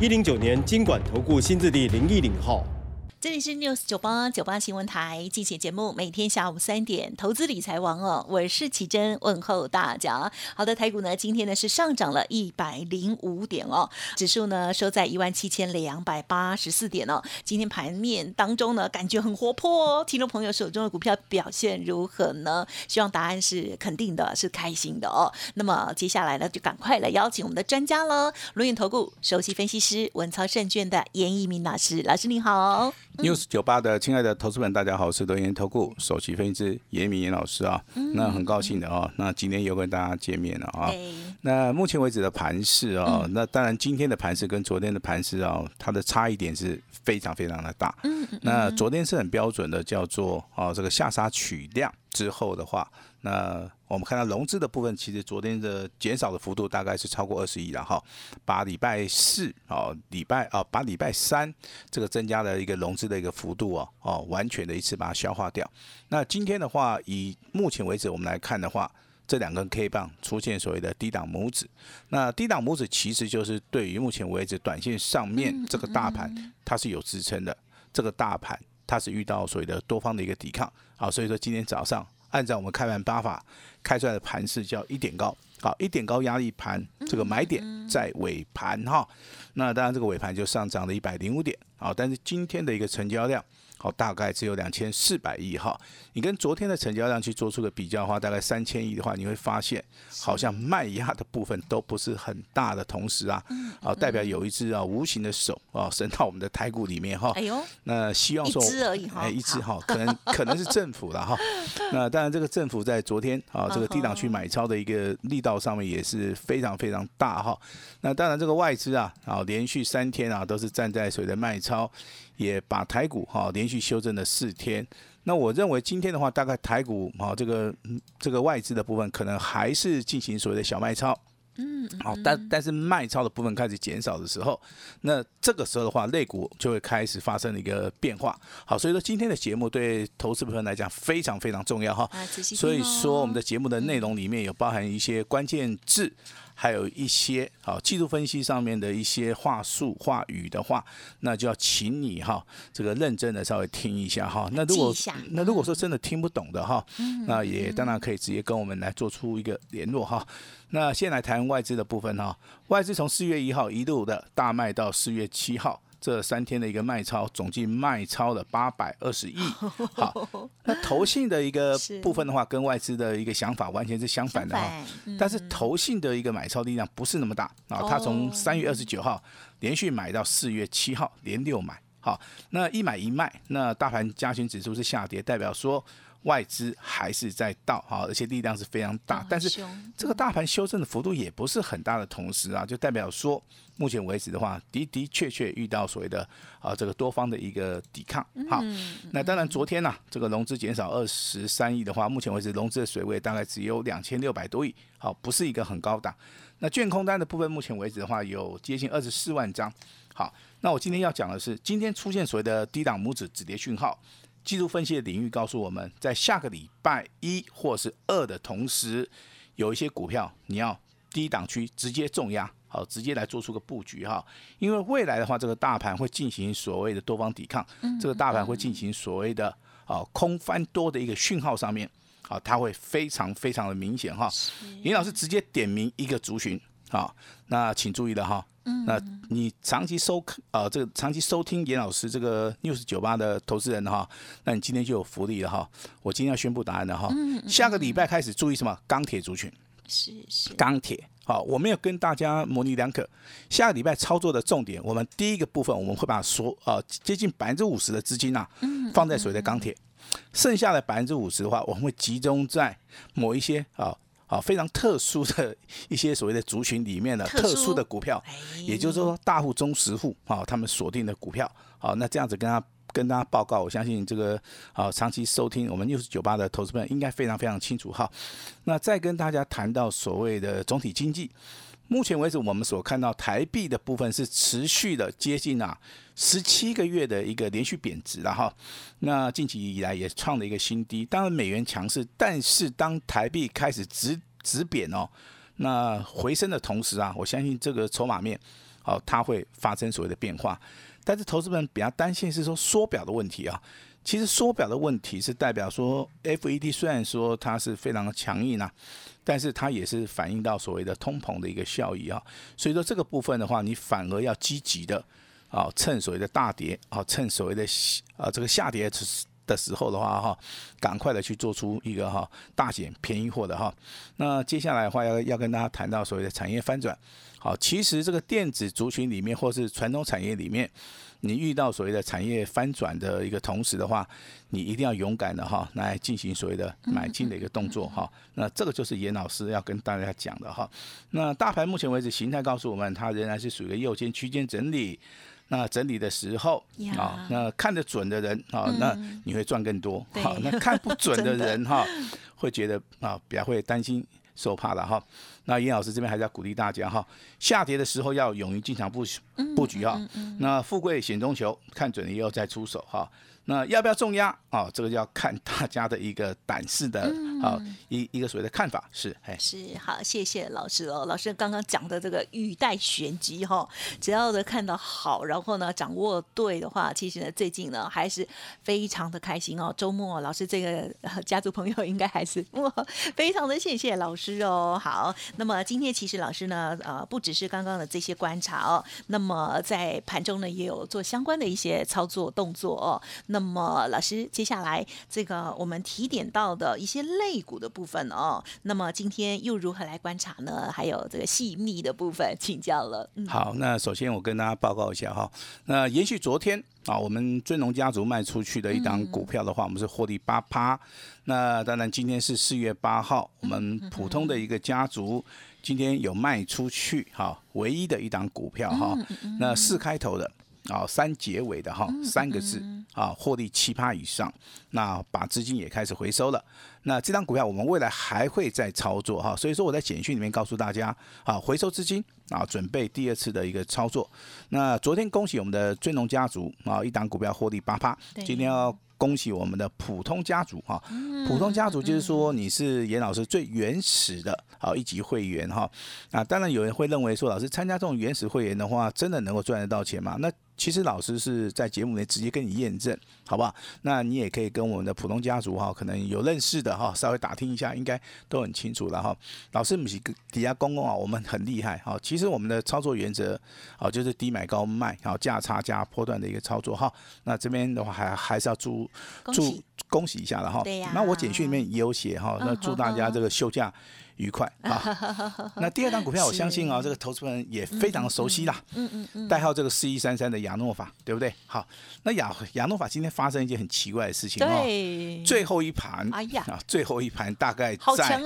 一零九年经管投顾新字第零一零号。这里是 News 九八九八新闻台，进行节目，每天下午三点，投资理财王哦，我是奇珍，问候大家。好的，台股呢，今天呢是上涨了一百零五点哦，指数呢收在一万七千两百八十四点哦。今天盘面当中呢，感觉很活泼哦，听众朋友手中的股票表现如何呢？希望答案是肯定的，是开心的哦。那么接下来呢，就赶快来邀请我们的专家喽，轮眼投顾首席分析师文操证券的严一鸣老师，老师你好。News 九八的亲爱的投资们，大家好，我是德言投顾首席分析师严明严老师啊。那很高兴的哦，那今天又跟大家见面了啊。那目前为止的盘势啊，那当然今天的盘势跟昨天的盘势啊，它的差异点是非常非常的大。嗯那昨天是很标准的，叫做哦这个下杀取量之后的话。那我们看到融资的部分，其实昨天的减少的幅度大概是超过二十亿了哈，把礼拜四哦，礼拜哦，把礼拜三这个增加的一个融资的一个幅度哦哦，完全的一次把它消化掉。那今天的话，以目前为止我们来看的话，这两根 K 棒出现所谓的低档拇指，那低档拇指其实就是对于目前为止短线上面这个大盘它是有支撑的，这个大盘它是遇到所谓的多方的一个抵抗，好，所以说今天早上。按照我们开盘八法开出来的盘势叫一点高，好一点高压力盘，这个买点在尾盘哈，那当然这个尾盘就上涨了一百零五点，好，但是今天的一个成交量。好，大概只有两千四百亿哈。你跟昨天的成交量去做出个比较的话，大概三千亿的话，你会发现好像卖压的部分都不是很大的同时啊，啊，代表有一只啊无形的手啊伸到我们的台股里面哈。哎呦，那希望说一只而已哈，哎，一只哈，可能可能是政府了哈。那当然，这个政府在昨天啊这个低档区买超的一个力道上面也是非常非常大哈。那当然，这个外资啊啊连续三天啊都是站在水的卖超。也把台股哈连续修正了四天，那我认为今天的话，大概台股哈这个这个外资的部分可能还是进行所谓的小卖超，嗯，好，但但是卖超的部分开始减少的时候，那这个时候的话，类股就会开始发生一个变化。好，所以说今天的节目对投资部分来讲非常非常重要哈，所以说我们的节目的内容里面有包含一些关键字。还有一些好技术分析上面的一些话术话语的话，那就要请你哈这个认真的稍微听一下哈。那如果那如果说真的听不懂的哈，那也当然可以直接跟我们来做出一个联络哈。那先来谈外资的部分哈，外资从四月一号一路的大卖到四月七号。这三天的一个卖超，总计卖超了八百二十亿。好，那投信的一个部分的话，跟外资的一个想法完全是相反的哈。但是投信的一个买超力量不是那么大啊，它从三月二十九号连续买到四月七号，连六买。好，那一买一卖，那大盘加权指数是下跌，代表说。外资还是在倒哈，而且力量是非常大，但是这个大盘修正的幅度也不是很大的同时啊，就代表说目前为止的话的的确确遇到所谓的啊这个多方的一个抵抗。好，那当然昨天呢，这个融资减少二十三亿的话，目前为止融资的水位大概只有两千六百多亿，好，不是一个很高档。那券空单的部分，目前为止的话有接近二十四万张。好，那我今天要讲的是，今天出现所谓的低档拇指止跌讯号。技术分析的领域告诉我们，在下个礼拜一或是二的同时，有一些股票你要低档区直接重压，好，直接来做出个布局哈。因为未来的话，这个大盘会进行所谓的多方抵抗，这个大盘会进行所谓的啊空翻多的一个讯号上面，好，它会非常非常的明显哈。林老师直接点名一个族群，好，那请注意了哈。嗯那你长期收呃这个长期收听严老师这个 news 九八的投资人哈，那你今天就有福利了哈。我今天要宣布答案了哈。下个礼拜开始注意什么？钢铁族群是是钢铁。好，我没有跟大家模棱两可。下个礼拜操作的重点，我们第一个部分我们会把所呃接近百分之五十的资金呐，放在所谓的钢铁，剩下的百分之五十的话，我们会集中在某一些啊。啊非常特殊的一些所谓的族群里面的特殊的股票，哎也就是说大户、中实户啊，他们锁定的股票，好，那这样子跟他跟大家报告，我相信这个啊长期收听我们六十九八的投资朋友应该非常非常清楚哈。那再跟大家谈到所谓的总体经济，目前为止我们所看到台币的部分是持续的接近啊十七个月的一个连续贬值了哈。那近期以来也创了一个新低，当然美元强势，但是当台币开始直直贬哦，那回升的同时啊，我相信这个筹码面，好、它会发生所谓的变化。但是投资人比较担心是说缩表的问题啊。其实缩表的问题是代表说，FED 虽然说它是非常的强硬啊，但是它也是反映到所谓的通膨的一个效益啊。所以说这个部分的话，你反而要积极的啊，趁所谓的大跌啊，趁所谓的啊这个下跌的时候的话哈，赶快的去做出一个哈大减便宜货的哈。那接下来的话要要跟大家谈到所谓的产业翻转。好，其实这个电子族群里面或是传统产业里面，你遇到所谓的产业翻转的一个同时的话，你一定要勇敢的哈来进行所谓的买进的一个动作哈。那这个就是严老师要跟大家讲的哈。那大盘目前为止形态告诉我们，它仍然是属于一个右肩区间整理。那整理的时候呀啊，那看得准的人啊，那你会赚更多。对好，那看不准的人 哈，会觉得啊比较会担心受怕了哈。那严老师这边还是要鼓励大家哈，下跌的时候要勇于进场布布局哈。那富贵险中求，看准了以后再出手哈。那要不要重压啊？这个要看大家的一个胆识的啊一一个所谓的看法是，哎，是好，谢谢老师哦。老师刚刚讲的这个语带玄机哈，只要的看到好，然后呢掌握对的话，其实呢最近呢还是非常的开心哦。周末老师这个、呃家族朋友应该还是哇，非常的谢谢老师哦。好，那么今天其实老师呢呃不只是刚刚的这些观察哦，那么在盘中呢也有做相关的一些操作动作哦。那么老师接下来这个我们提点到的一些类股的部分哦，那么今天又如何来观察呢？还有这个细密的部分，请教了。嗯，好，那首先我跟大家报告一下哈，那延续昨天啊，我们尊龙家族卖出去的一档股票的话，我们是获利八趴。那当然今天是四月八号，我们普通的一个家族今天有卖出去哈，唯一的一档股票哈，那四开头的。啊，三结尾的哈，三个字啊，获利七趴以上，那把资金也开始回收了。那这张股票我们未来还会再操作哈，所以说我在简讯里面告诉大家啊，回收资金啊，准备第二次的一个操作。那昨天恭喜我们的尊龙家族啊，一档股票获利八趴，对今天要。恭喜我们的普通家族哈，普通家族就是说你是严老师最原始的啊一级会员哈啊，当然有人会认为说老师参加这种原始会员的话，真的能够赚得到钱吗？那其实老师是在节目里面直接跟你验证，好不好？那你也可以跟我们的普通家族哈，可能有认识的哈，稍微打听一下，应该都很清楚了哈。老师不是底下公公啊，我们很厉害哈。其实我们的操作原则啊，就是低买高卖，然后价差加波段的一个操作哈。那这边的话还还是要祝祝恭喜一下了哈。对呀那我简讯里面也有写哈，那嗯祝大家这个休假愉快 啊。那第二档股票，我相信啊，这个投资人也非常熟悉啦。嗯嗯嗯，代号这个四一三三的亚诺法，对不对？好，那亚亚诺法今天发生一件很奇怪的事情哦。对，最后一盘，哎呀啊，最后一盘大概在！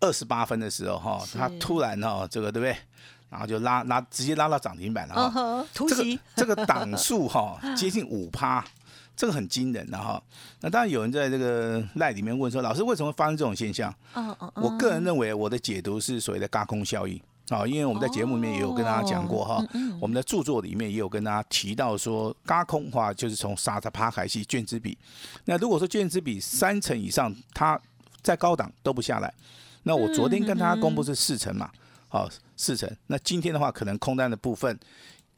二十八分的时候哈，它突然哦，这个对不对？然后就拉拉，直接拉到涨停板了哈。嗯哼，突这个袭，这个档数哈，接近五趴，这个很惊人的哈。那当然有人在这个赖里面问说，老师为什么会发生这种现象？嗯嗯嗯，我个人认为我的解读是所谓的轧空效应。啊，因为我们在节目里面也有跟大家讲过哈，我们的著作里面也有跟大家提到说，轧空的话就是从沙特帕凯系卷资比，那如果说卷资比三成以上，它在高档都不下来，那我昨天跟大家公布是四成嘛，好四成，那今天的话可能空单的部分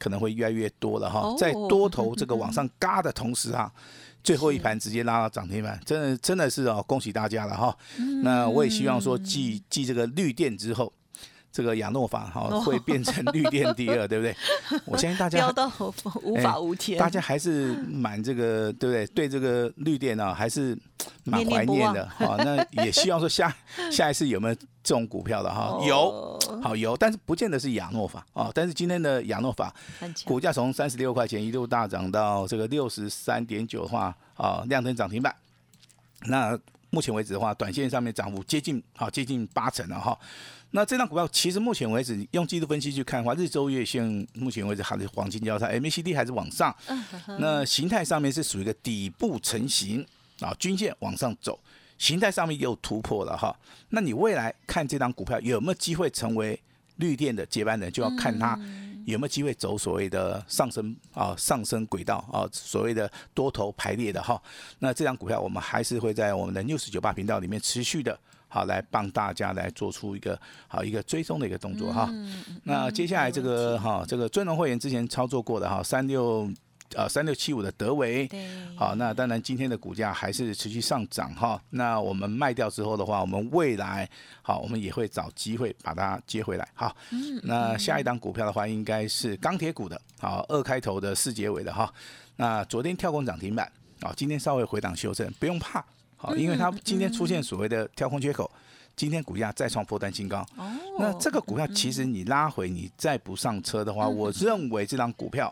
可能会越来越多了哈哦，在多头这个往上嘎的同时啊。最后一盘直接拉到涨停板，真的真的是哦，恭喜大家了哈。那我也希望说继继这个绿电之后，这个亚诺法哈哦会变成绿电第二，对不对？我相信大家飙到无法无天，大家还是蛮这个，对不对？对这个绿电啊，还是蛮怀念的哈。那也希望说下 下一次有没有这种股票的哈？有，哦好有，但是不见得是亚诺法啊。但是今天的亚诺法股价从三十六块钱一路大涨到这个六十三点九的话啊，亮灯涨停板。那目前为止的话，短线上面涨幅接近好接近八成了哈。那这张股票其实目前为止用季度分析去看的话，日周月线目前为止还是黄金交叉，MACD 还是往上。那形态上面是属于一个底部成型啊，均线往上走，形态上面也有突破了哈。那你未来看这张股票有没有机会成为绿电的接班人，就要看它有没有机会走所谓的上升啊上升轨道啊，所谓的多头排列的哈。那这张股票我们还是会在我们的 news 九八频道里面持续的。好，来帮大家来做出一个好一个追踪的一个动作哈。那接下来这个哈，这个尊龙会员之前操作过的哈，三六呃三六七五的德维，好，那当然今天的股价还是持续上涨哈。那我们卖掉之后的话，我们未来好，我们也会找机会把它接回来。好，那下一档股票的话，应该是钢铁股的，好，二开头的四结尾的哈。那昨天跳空涨停板，啊，今天稍微回档修正，不用怕。好，因为它今天出现所谓的跳空缺口，今天股价再创破单新高。哦，那这个股票其实你拉回，你再不上车的话，我认为这张股票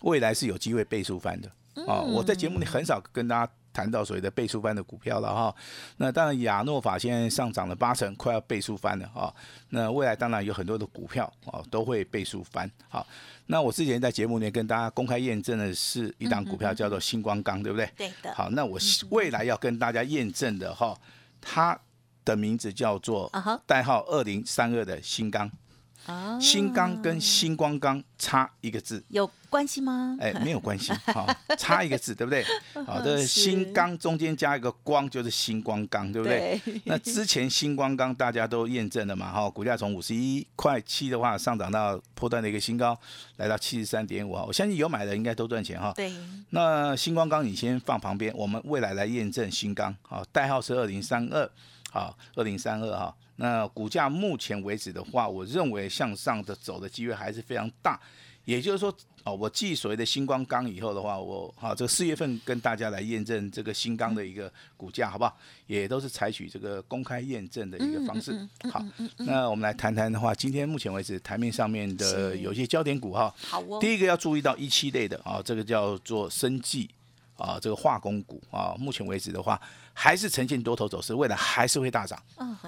未来是有机会倍数翻的。啊，我在节目里很少跟大家。谈到所谓的倍数翻的股票了哈，那当然亚诺法现在上涨了八成，快要倍数翻了啊。那未来当然有很多的股票啊都会倍数翻。好，那我之前在节目里面跟大家公开验证的是一档股票叫做星光钢，对不对？对的。好，那我未来要跟大家验证的哈，它的名字叫做代号二零三二的新钢。新钢跟星光钢差一个字，有关系吗？哎，没有关系，好，差一个字，对不对？好的，新钢中间加一个光，就是星光钢，对不对？那之前星光钢大家都验证了嘛，哈，股价从五十一块七的话上涨到破断的一个新高，来到七十三点五，我相信有买的应该都赚钱哈。对。那星光钢你先放旁边，我们未来来验证新钢，好，代号是二零三二，好，二零三二哈。那股价目前为止的话，我认为向上的走的机会还是非常大。也就是说，哦，我继所谓的星光钢以后的话，我好这个四月份跟大家来验证这个新钢的一个股价，好不好？也都是采取这个公开验证的一个方式。好，那我们来谈谈的话，今天目前为止台面上面的有些焦点股哈。好哦。第一个要注意到一期类的啊，这个叫做生技。啊，这个化工股啊，目前为止的话，还是呈现多头走势，未来还是会大涨，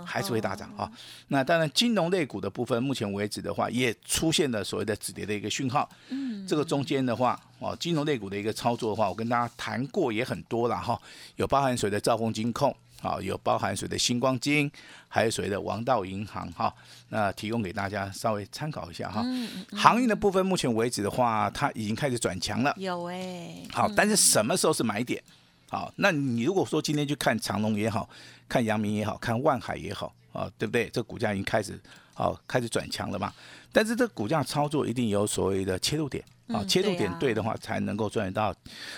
还是会大涨啊。那当然，金融类股的部分，目前为止的话，也出现了所谓的止跌的一个讯号。嗯，这个中间的话，哦，金融类股的一个操作的话，我跟大家谈过也很多了哈，有包含谁的兆丰金控。好，有包含谁的星光金，还有谁的王道银行哈，那提供给大家稍微参考一下哈。航运的部分，目前为止的话，它已经开始转强了。有哎。好，但是什么时候是买点？好，那你如果说今天去看长隆也好看阳明也好看万海也好啊，对不对？这股价已经开始好开始转强了嘛。但是这股价操作一定有所谓的切入点啊，切入点对的话，才能够赚得到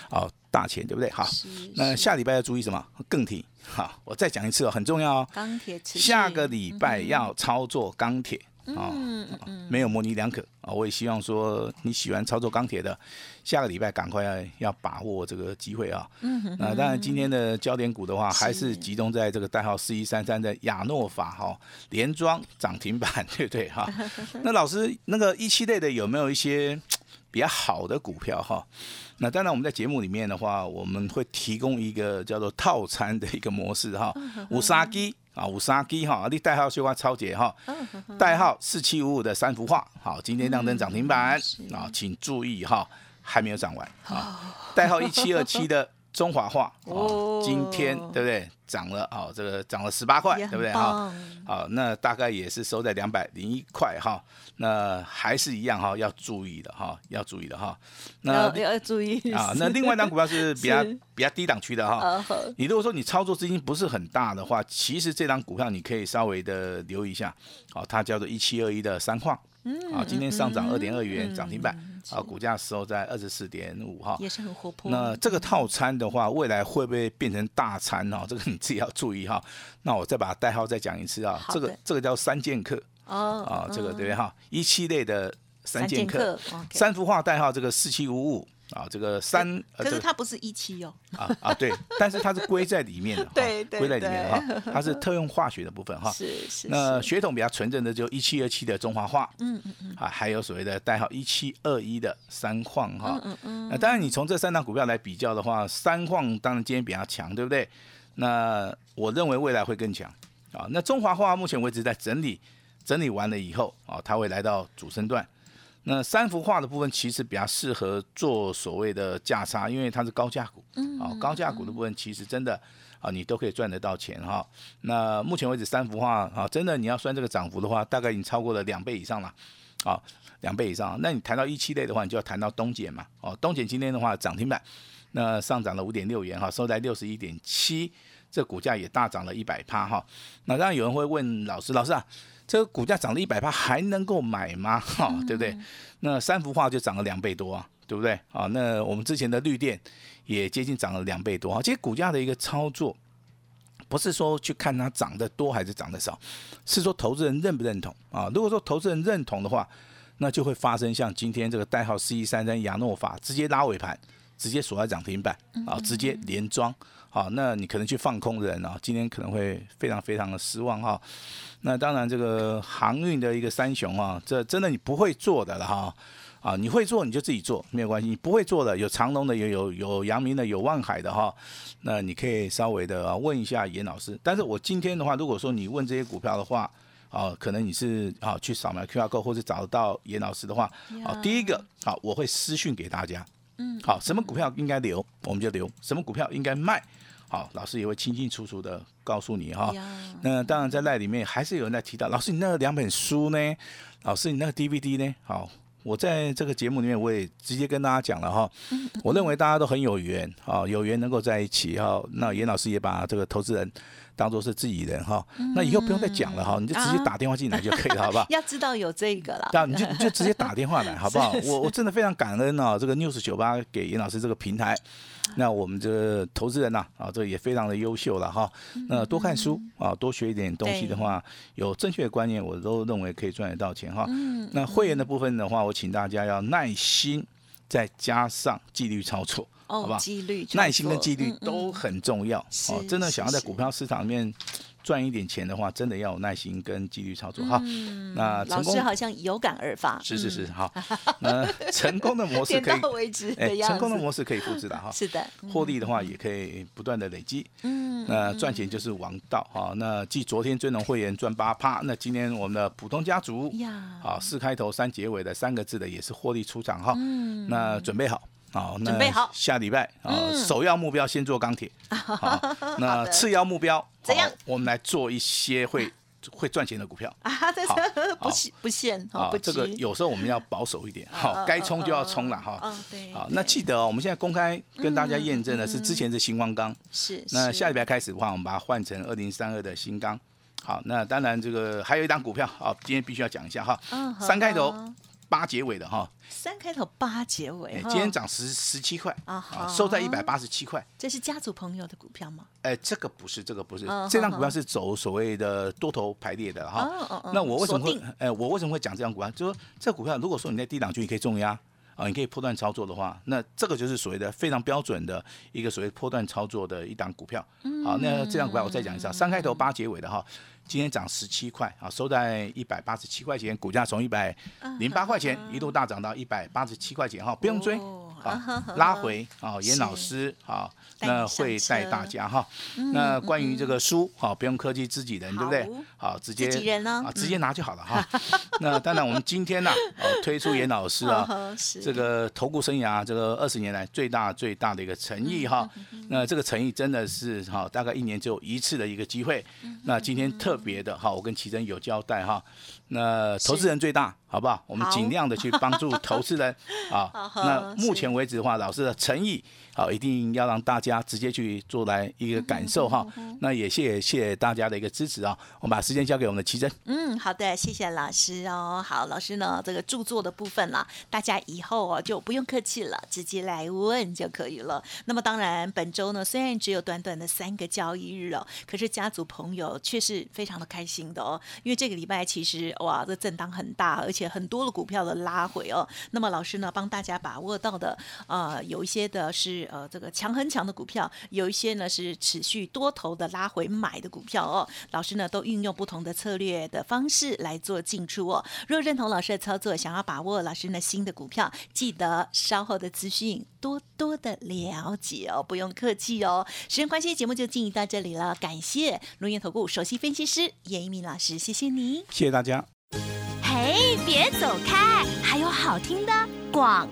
啊大钱，对不对？好，那下礼拜要注意什么？更替。好，我再讲一次哦，很重要哦。钢铁下个礼拜要操作钢铁啊，没有模棱两可啊。我也希望说你喜欢操作钢铁的，下个礼拜赶快要把握这个机会啊。嗯那当然今天的焦点股的话，还是集中在这个代号四一三三的亚诺法哈，连庄涨停板，对不对哈？那老师，那个一期类的有没有一些比较好的股票哈？那当然，我们在节目里面的话，我们会提供一个叫做套餐的一个模式哈，五杀鸡啊，五杀机哈，你代号绣花超姐哈，代号四七五五的三幅画，好，今天亮灯涨停板啊，请注意哈，还没有涨完啊，代号一七二七的。中华化哦，今天对不对？涨了哦，这个涨了十八块，对不对哈？好，那大概也是收在两百零一块哈。那还是一样哈，要注意的哈，要注意的哈。那要注意啊。那另外一张股票是 比较比较低档区的哈。你如果说你操作资金不是很大的话，其实这张股票你可以稍微的留意一下。好，它叫做一七二一的三矿。嗯。啊，今天上涨二点二元，涨停板。啊，股价收在二十四点五哈，也是很活泼。那这个套餐的话，未来会不会变成大餐哦？这个你自己要注意哈。那我再把代号再讲一次啊，这个这个叫三剑客哦，啊，这个对不对哈？一七类的三剑客，三幅画代号这个四七五五。啊，这个三，可是它不是一期哦。啊啊，对，但是它是归在里面的，对归在里面的哈，它是特用化学的部分哈。是是。那血统比较纯正的就一七二七的中华化，嗯嗯嗯，啊，还有所谓的代号一七二一的三矿哈。嗯嗯。那当然，你从这三档股票来比较的话，三矿当然今天比较强，对不对？那我认为未来会更强啊。那中华化目前为止在整理，整理完了以后啊，它会来到主升段。那三幅画的部分其实比较适合做所谓的价差，因为它是高价股，啊，高价股的部分其实真的啊，你都可以赚得到钱哈。那目前为止三幅画啊，真的你要算这个涨幅的话，大概已经超过了两倍以上了，啊，两倍以上。那你谈到一期类的话，你就要谈到东碱嘛，哦，东碱今天的话涨停板，那上涨了五点六元哈，收在六十一点七，这股价也大涨了一百趴哈。那当然有人会问老师，老师啊。这个股价涨了一百趴，还能够买吗？哈，对不对？那三幅画就涨了两倍多啊，对不对？啊，那我们之前的绿电也接近涨了两倍多啊。其实股价的一个操作，不是说去看它涨得多还是涨得少，是说投资人认不认同啊？如果说投资人认同的话，那就会发生像今天这个代号四一三三亚诺法直接拉尾盘，直接锁在涨停板啊，直接连庄。好，那你可能去放空的人啊，今天可能会非常非常的失望哈。那当然，这个航运的一个三雄啊，这真的你不会做的了哈。啊，你会做你就自己做，没有关系。你不会做的，有长隆的，有有有阳明的，有万海的哈。那你可以稍微的问一下严老师。但是我今天的话，如果说你问这些股票的话，啊，可能你是啊去扫描 QR code 或者找得到严老师的话，啊，第一个啊，我会私讯给大家。嗯，好，什么股票应该留，我们就留；什么股票应该卖。好，老师也会清清楚楚的告诉你哈。那当然在赖里面还是有人在提到，老师你那两本书呢？老师你那个 DVD 呢？好，我在这个节目里面我也直接跟大家讲了哈。我认为大家都很有缘啊，有缘能够在一起哈。那严老师也把这个投资人。当做是自己人哈，那以后不用再讲了哈，你就直接打电话进来就可以了，好不好？要知道有这个了，那，你就你就直接打电话来，好不好？我我真的非常感恩啊，这个 news 九八给严老师这个平台，那我们这个投资人呐啊，这也非常的优秀了哈。那多看书啊，多学一点东西的话，有正确的观念，我都认为可以赚得到钱哈。那会员的部分的话，我请大家要耐心，再加上纪律操作。好吧，纪律、耐心跟纪律都很重要。哦，真的想要在股票市场里面赚一点钱的话，真的要有耐心跟纪律操作哈。那老师好像有感而发。是是是，好。那成功的模式 可以为止。哎，成功的模式可以复制的哈。是的。获利的话也可以不断的累积。嗯。那赚钱就是王道哈。那继昨天尊龙会员赚八趴，那今天我们的普通家族呀，好四开头三结尾的三个字的也是获利出场哈。嗯。那准备好。好，准备好下礼拜啊，首要目标先做钢铁。好，那次要目标怎样？我们来做一些会会赚钱的股票 啊。好，不限不限啊，这个有时候我们要保守一点。好，该冲就要冲了哈。嗯，对。好，那记得哦，我们现在公开跟大家验证的是之前是新光钢，是。那下礼拜开始的话，我们把它换成二零三二的新钢。好，那当然这个还有一档股票，好，今天必须要讲一下哈。嗯，三开头。八结尾的哈，三开头八结尾，今天涨十十七块啊，收在一百八十七块。这是家族朋友的股票吗？哎，这个不是，这个不是，这张股票是走所谓的多头排列的哈。那我为什么会？哎，我为什么会讲这张股票？就说这股票，如果说你在低档区你可以重压啊，你可以破断操作的话，那这个就是所谓的非常标准的一个所谓破断操作的一档股票。好，那这张股票我再讲一下，三开头八结尾的哈。今天涨十七块啊，收在一百八十七块钱，股价从一百零八块钱一度大涨到一百八十七块钱哈，不用追 啊，拉回啊，严老师啊。那会带大家哈，那关于这个书好，不用客气自己人，对不对？好，直接啊，直接拿就好了哈。那当然，我们今天呢，推出严老师啊，这个投顾生涯这个二十年来最大最大的一个诚意哈。那这个诚意真的是哈，大概一年只有一次的一个机会。那今天特特别的哈，我跟奇珍有交代哈。那投资人最大，好不好？我们尽量的去帮助投资人 啊。那目前为止的话，老师的诚意。好，一定要让大家直接去做来一个感受哈。那也谢谢大家的一个支持啊。我们把时间交给我们的奇珍。嗯，好的，谢谢老师哦。好，老师呢，这个著作的部分啦，大家以后哦就不用客气了，直接来问就可以了。那么当然，本周呢虽然只有短短的三个交易日哦，可是家族朋友却是非常的开心的哦，因为这个礼拜其实哇，这震荡很大，而且很多的股票的拉回哦。那么老师呢，帮大家把握到的，呃，有一些的是呃这个强很强的股票，有一些呢是持续多头的拉回买的股票哦。老师呢都运用不同的策略的方式来做进出哦。若认同老师的操作，想要把握老师呢新的股票，记得稍后的资讯多多的了解哦，不用客气哦。时间关系，节目就进行到这里了，感谢龙岩投顾首席分析师严一鸣老师，谢谢你。谢谢大家。走开，还有好听的广。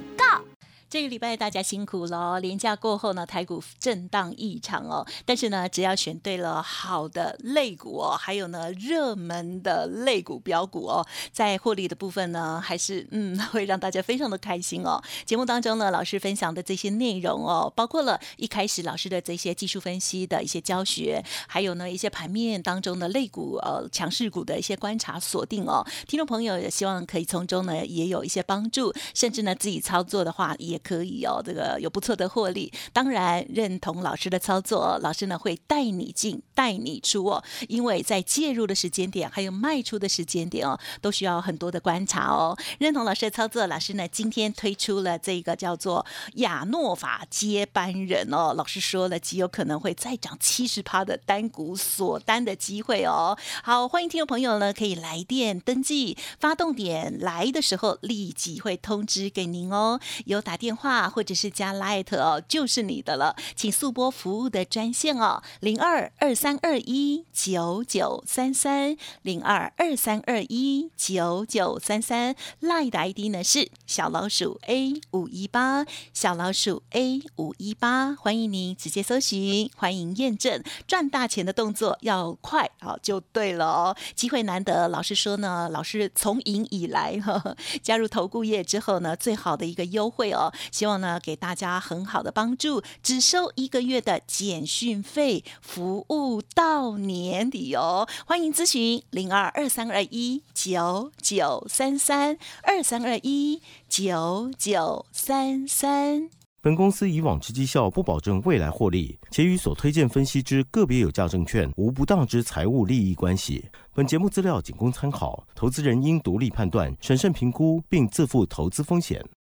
这个礼拜大家辛苦了，连假过后呢，台股震荡异常哦。但是呢，只要选对了好的类股哦，还有呢热门的类股标股哦，在获利的部分呢，还是嗯 会让大家非常的开心哦。节目当中呢，老师分享的这些内容哦，包括了一开始老师的这些技术分析的一些教学，还有呢一些盘面当中的类股呃强势股的一些观察锁定哦。听众朋友也希望可以从中呢也有一些帮助，甚至呢自己操作的话也。可以哦，这个有不错的获利。当然认同老师的操作，老师呢会带你进，带你出哦。因为在介入的时间点，还有卖出的时间点哦，都需要很多的观察哦。认同老师的操作，老师呢今天推出了这个叫做亚诺法接班人哦。老师说了，极有可能会再涨七十趴的单股锁单的机会哦。好，欢迎听众朋友呢可以来电登记，发动点来的时候立即会通知给您哦。有打电。电话或者是加 Light 哦，就是你的了，请速拨服务的专线哦，零二二三二一九九三三零二二三二一九九三三，Light 的 ID 呢是小老鼠 A 五一八，小老鼠 A 五一八，欢迎您直接搜寻，欢迎验证，赚大钱的动作要快好就对了哦，机会难得，老师说呢，老师从影以来呵呵加入投顾业之后呢，最好的一个优惠哦。希望呢给大家很好的帮助，只收一个月的简讯费，服务到年底哦。欢迎咨询零二二三二一九九三三二三二一九九三三。本公司以往之绩效不保证未来获利，且与所推荐分析之个别有价证券无不当之财务利益关系。本节目资料仅供参考，投资人应独立判断、审慎评估，并自负投资风险。